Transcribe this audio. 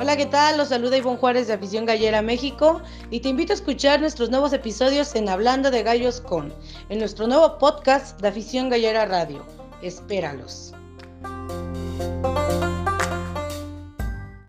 Hola, ¿qué tal? Los saluda Ivonne Juárez de Afición Gallera México y te invito a escuchar nuestros nuevos episodios en Hablando de Gallos con, en nuestro nuevo podcast de Afición Gallera Radio. Espéralos.